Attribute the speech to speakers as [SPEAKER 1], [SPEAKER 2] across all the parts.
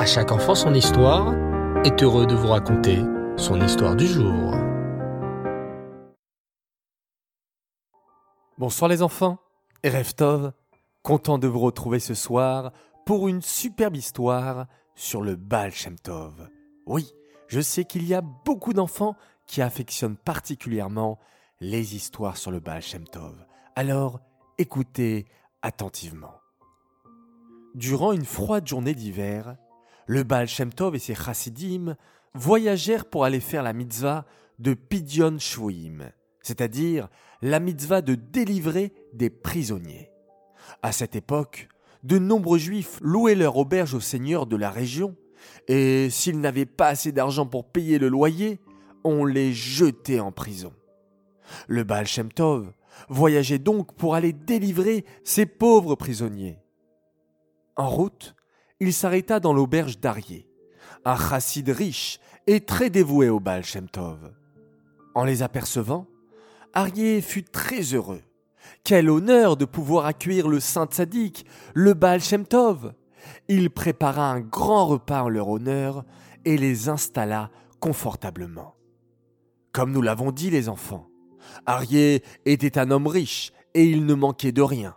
[SPEAKER 1] À chaque enfant son histoire est heureux de vous raconter son histoire du jour.
[SPEAKER 2] Bonsoir les enfants, Erev Tov, content de vous retrouver ce soir pour une superbe histoire sur le Baal Shem Tov. Oui, je sais qu'il y a beaucoup d'enfants qui affectionnent particulièrement les histoires sur le Baal Shem Tov. Alors, écoutez attentivement. Durant une froide journée d'hiver, le Baal Shem Tov et ses chassidim voyagèrent pour aller faire la mitzvah de Pidyon Shvuim, c'est-à-dire la mitzvah de délivrer des prisonniers. À cette époque, de nombreux juifs louaient leur auberge au seigneur de la région, et s'ils n'avaient pas assez d'argent pour payer le loyer, on les jetait en prison. Le Baal Shem Tov voyageait donc pour aller délivrer ces pauvres prisonniers. En route, il s'arrêta dans l'auberge d'Arié, un chassid riche et très dévoué au Baal Tov. En les apercevant, Arié fut très heureux. Quel honneur de pouvoir accueillir le saint sadique, le Baal. Il prépara un grand repas en leur honneur et les installa confortablement. Comme nous l'avons dit les enfants, Arié était un homme riche et il ne manquait de rien.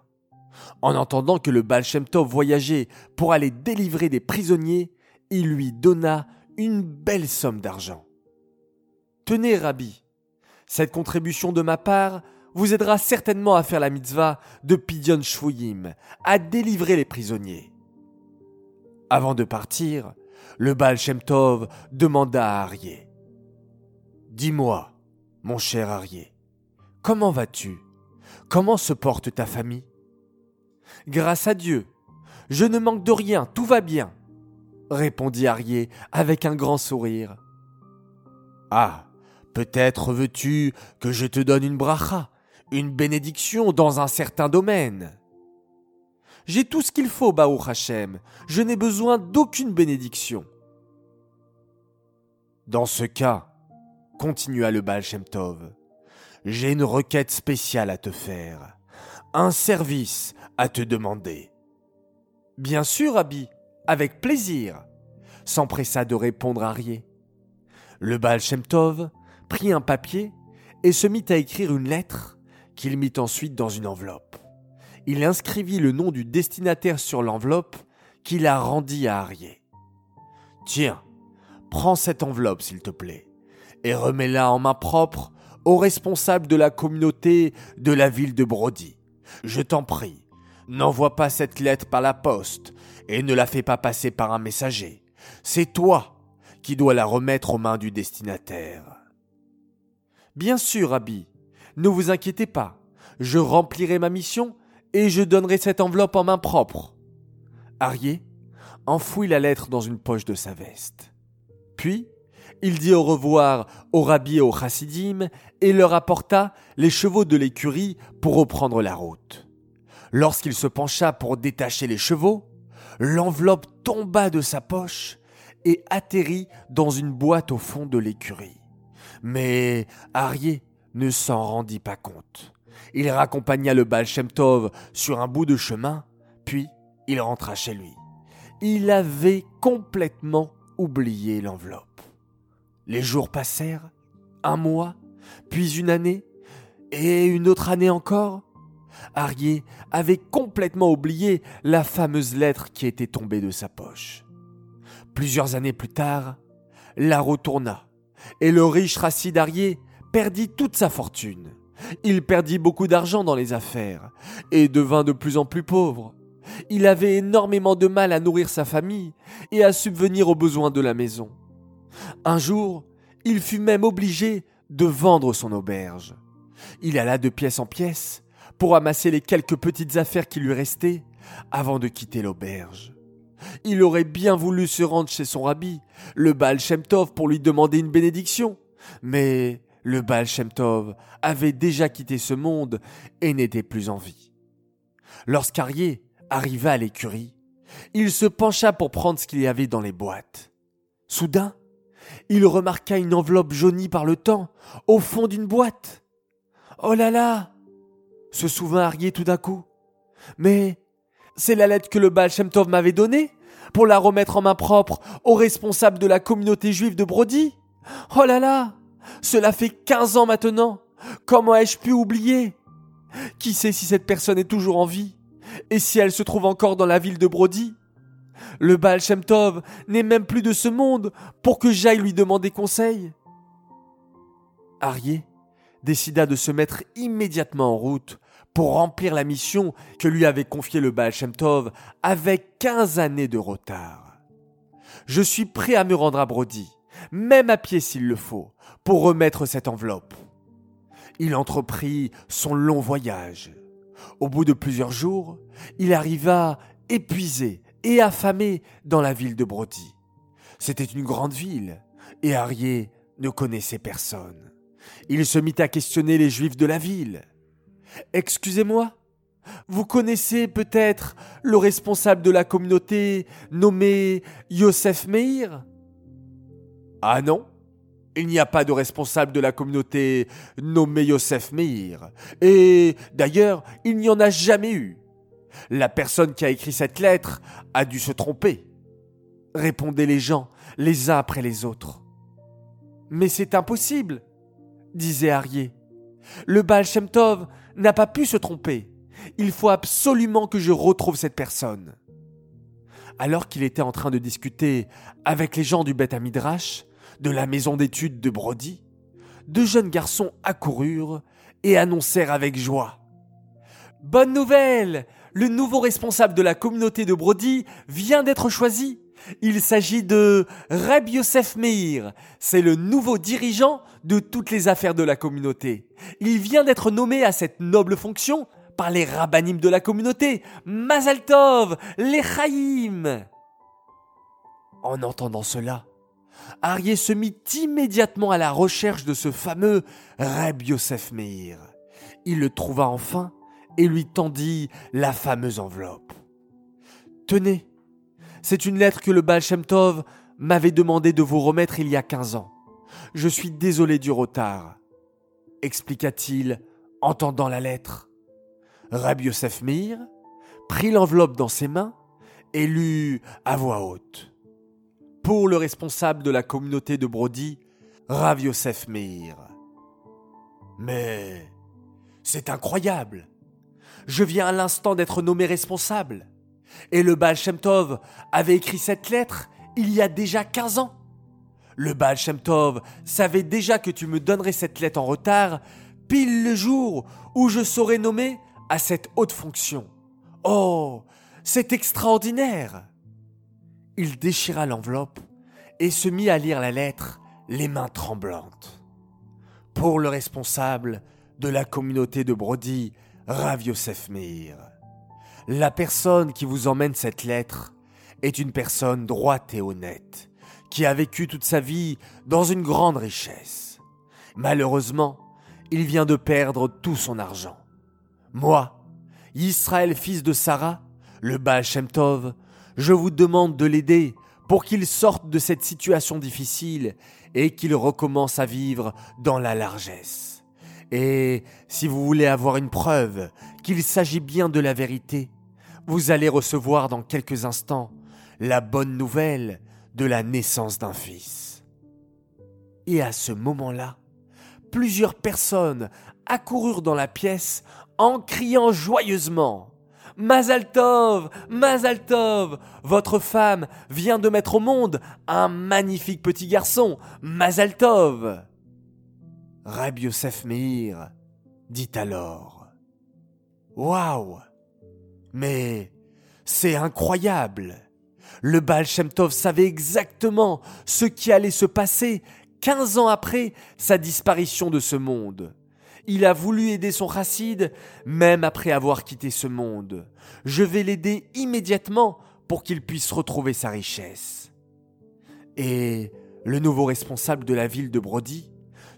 [SPEAKER 2] En entendant que le Baal Shem Tov voyageait pour aller délivrer des prisonniers, il lui donna une belle somme d'argent. Tenez, Rabbi, cette contribution de ma part vous aidera certainement à faire la mitzvah de Pidyon Shvuyim, à délivrer les prisonniers. Avant de partir, le Baal Shem Tov demanda à Arié Dis-moi, mon cher Arié, comment vas-tu? Comment se porte ta famille? Grâce à Dieu, je ne manque de rien, tout va bien, répondit Arié avec un grand sourire. Ah, peut-être veux-tu que je te donne une bracha, une bénédiction dans un certain domaine. J'ai tout ce qu'il faut, Baou Hachem, je n'ai besoin d'aucune bénédiction. Dans ce cas, continua le Baal Shem Tov, j'ai une requête spéciale à te faire, un service à te demander. Bien sûr, Abby, avec plaisir, s'empressa de répondre Arié. Le Baal Shem prit un papier et se mit à écrire une lettre qu'il mit ensuite dans une enveloppe. Il inscrivit le nom du destinataire sur l'enveloppe qu'il a rendit à Arié. Tiens, prends cette enveloppe, s'il te plaît, et remets-la en main propre au responsable de la communauté de la ville de Brody. Je t'en prie, n'envoie pas cette lettre par la poste et ne la fais pas passer par un messager. C'est toi qui dois la remettre aux mains du destinataire. Bien sûr, Abby, ne vous inquiétez pas, je remplirai ma mission et je donnerai cette enveloppe en main propre. Arié enfouit la lettre dans une poche de sa veste. Puis, il dit au revoir au rabbi et au chassidim et leur apporta les chevaux de l'écurie pour reprendre la route. Lorsqu'il se pencha pour détacher les chevaux, l'enveloppe tomba de sa poche et atterrit dans une boîte au fond de l'écurie. Mais Arié ne s'en rendit pas compte. Il raccompagna le Baal Tov sur un bout de chemin, puis il rentra chez lui. Il avait complètement oublié l'enveloppe. Les jours passèrent, un mois, puis une année, et une autre année encore. Arié avait complètement oublié la fameuse lettre qui était tombée de sa poche. Plusieurs années plus tard, la retourna, et le riche Racide Arié perdit toute sa fortune. Il perdit beaucoup d'argent dans les affaires, et devint de plus en plus pauvre. Il avait énormément de mal à nourrir sa famille et à subvenir aux besoins de la maison. Un jour, il fut même obligé de vendre son auberge. Il alla de pièce en pièce pour amasser les quelques petites affaires qui lui restaient avant de quitter l'auberge. Il aurait bien voulu se rendre chez son rabbi, le Baal Shem Tov, pour lui demander une bénédiction, mais le Baal Shem Tov avait déjà quitté ce monde et n'était plus en vie. Lorsqu'Arié arriva à l'écurie, il se pencha pour prendre ce qu'il y avait dans les boîtes. Soudain, il remarqua une enveloppe jaunie par le temps au fond d'une boîte. Oh là là! Se souvint Arié tout d'un coup. Mais c'est la lettre que le Baal Shem Tov m'avait donnée pour la remettre en main propre aux responsables de la communauté juive de Brody. Oh là là! Cela fait 15 ans maintenant. Comment ai-je pu oublier? Qui sait si cette personne est toujours en vie? Et si elle se trouve encore dans la ville de Brody? Le Baal Shem Tov n'est même plus de ce monde pour que j'aille lui demander conseil. Arié décida de se mettre immédiatement en route pour remplir la mission que lui avait confiée le Baal Shem Tov avec 15 années de retard. Je suis prêt à me rendre à Brody, même à pied s'il le faut, pour remettre cette enveloppe. Il entreprit son long voyage. Au bout de plusieurs jours, il arriva épuisé et affamé dans la ville de Brody. C'était une grande ville, et Arié ne connaissait personne. Il se mit à questionner les juifs de la ville. Excusez-moi, vous connaissez peut-être le responsable de la communauté nommé Yosef Meir? Ah non, il n'y a pas de responsable de la communauté nommé Yosef Meir. Et d'ailleurs, il n'y en a jamais eu. La personne qui a écrit cette lettre a dû se tromper. Répondaient les gens, les uns après les autres. Mais c'est impossible, disait Arié. Le Baal n'a pas pu se tromper. Il faut absolument que je retrouve cette personne. Alors qu'il était en train de discuter avec les gens du Beth Amidrash, de la maison d'études de Brody, deux jeunes garçons accoururent et annoncèrent avec joie. Bonne nouvelle! Le nouveau responsable de la communauté de Brody vient d'être choisi. Il s'agit de Reb Yosef Meir. C'est le nouveau dirigeant de toutes les affaires de la communauté. Il vient d'être nommé à cette noble fonction par les rabbinim de la communauté. Mazaltov, les Chaïm. En entendant cela, Arié se mit immédiatement à la recherche de ce fameux Reb Yosef Meir. Il le trouva enfin et lui tendit la fameuse enveloppe. Tenez, c'est une lettre que le Baal Shem m'avait demandé de vous remettre il y a quinze ans. Je suis désolé du retard, expliqua-t-il en tendant la lettre. Rabbi Yosef Meir prit l'enveloppe dans ses mains et lut à voix haute. Pour le responsable de la communauté de Brody, Rav Yosef Meir. Mais c'est incroyable. Je viens à l'instant d'être nommé responsable. Et le Baal Shem Tov avait écrit cette lettre il y a déjà 15 ans. Le Baal Shem Tov savait déjà que tu me donnerais cette lettre en retard, pile le jour où je serais nommé à cette haute fonction. Oh, c'est extraordinaire. Il déchira l'enveloppe et se mit à lire la lettre, les mains tremblantes. Pour le responsable de la communauté de Brody, Rav Yosef Meir. La personne qui vous emmène cette lettre est une personne droite et honnête, qui a vécu toute sa vie dans une grande richesse. Malheureusement, il vient de perdre tout son argent. Moi, Israël fils de Sarah, le Baal Shem Tov, je vous demande de l'aider pour qu'il sorte de cette situation difficile et qu'il recommence à vivre dans la largesse. Et si vous voulez avoir une preuve qu'il s'agit bien de la vérité, vous allez recevoir dans quelques instants la bonne nouvelle de la naissance d'un fils. Et à ce moment-là, plusieurs personnes accoururent dans la pièce en criant joyeusement Mazaltov, Mazaltov, votre femme vient de mettre au monde un magnifique petit garçon, Mazaltov. Rabbi Yosef Meir dit alors Waouh Mais c'est incroyable Le Baal Shem savait exactement ce qui allait se passer 15 ans après sa disparition de ce monde. Il a voulu aider son chassid, même après avoir quitté ce monde. Je vais l'aider immédiatement pour qu'il puisse retrouver sa richesse. Et le nouveau responsable de la ville de Brody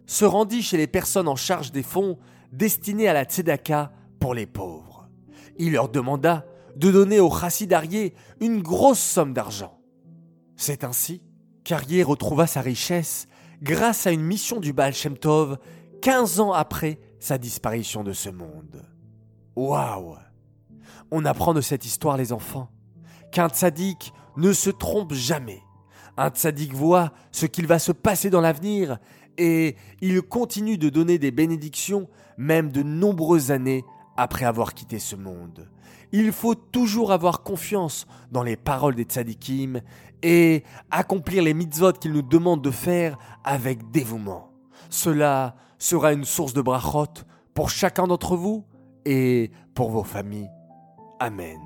[SPEAKER 2] se rendit chez les personnes en charge des fonds destinés à la tzedaka pour les pauvres. Il leur demanda de donner au chassidarié une grosse somme d'argent. C'est ainsi qu'Arié retrouva sa richesse grâce à une mission du Baal Shem Tov 15 ans après sa disparition de ce monde. Waouh On apprend de cette histoire, les enfants, qu'un tzaddik ne se trompe jamais. Un tzaddik voit ce qu'il va se passer dans l'avenir et il continue de donner des bénédictions même de nombreuses années après avoir quitté ce monde. Il faut toujours avoir confiance dans les paroles des tzaddikim et accomplir les mitzvot qu'il nous demande de faire avec dévouement. Cela sera une source de brachot pour chacun d'entre vous et pour vos familles. Amen.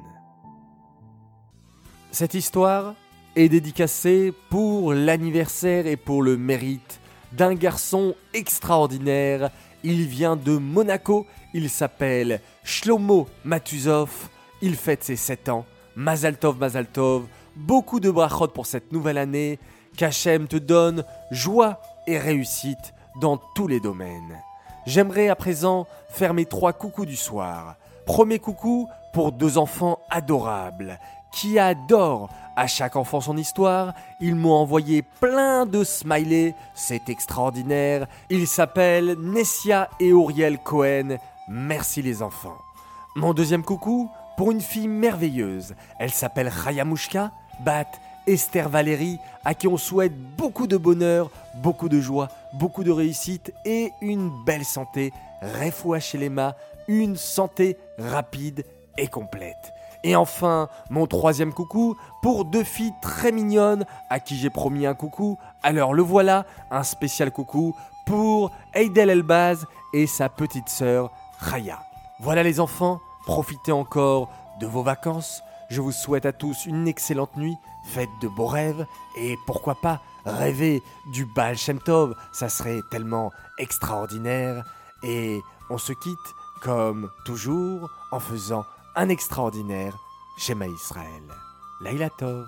[SPEAKER 2] Cette histoire est dédicacée pour l'anniversaire et pour le mérite d'un garçon extraordinaire. Il vient de Monaco, il s'appelle Shlomo Matuzov, il fête ses 7 ans. Mazaltov, Mazaltov, beaucoup de brachot pour cette nouvelle année. Qu'Hachem te donne joie et réussite dans tous les domaines. J'aimerais à présent faire mes trois coucous du soir. Premier coucou pour deux enfants adorables qui adorent à chaque enfant son histoire. Ils m'ont envoyé plein de smileys, c'est extraordinaire. Ils s'appellent Nessia et Auriel Cohen. Merci les enfants. Mon deuxième coucou pour une fille merveilleuse. Elle s'appelle Rayamushka, Bat Esther Valérie, à qui on souhaite beaucoup de bonheur, beaucoup de joie, beaucoup de réussite et une belle santé. Refoua chez les une santé rapide et complète. Et enfin, mon troisième coucou pour deux filles très mignonnes à qui j'ai promis un coucou. Alors le voilà, un spécial coucou pour Eidel Elbaz et sa petite sœur Raya. Voilà les enfants, profitez encore de vos vacances. Je vous souhaite à tous une excellente nuit, faites de beaux rêves et pourquoi pas rêver du Baal Shem Tov, ça serait tellement extraordinaire. Et on se quitte comme toujours en faisant un extraordinaire Shema Israël. Laila Tov.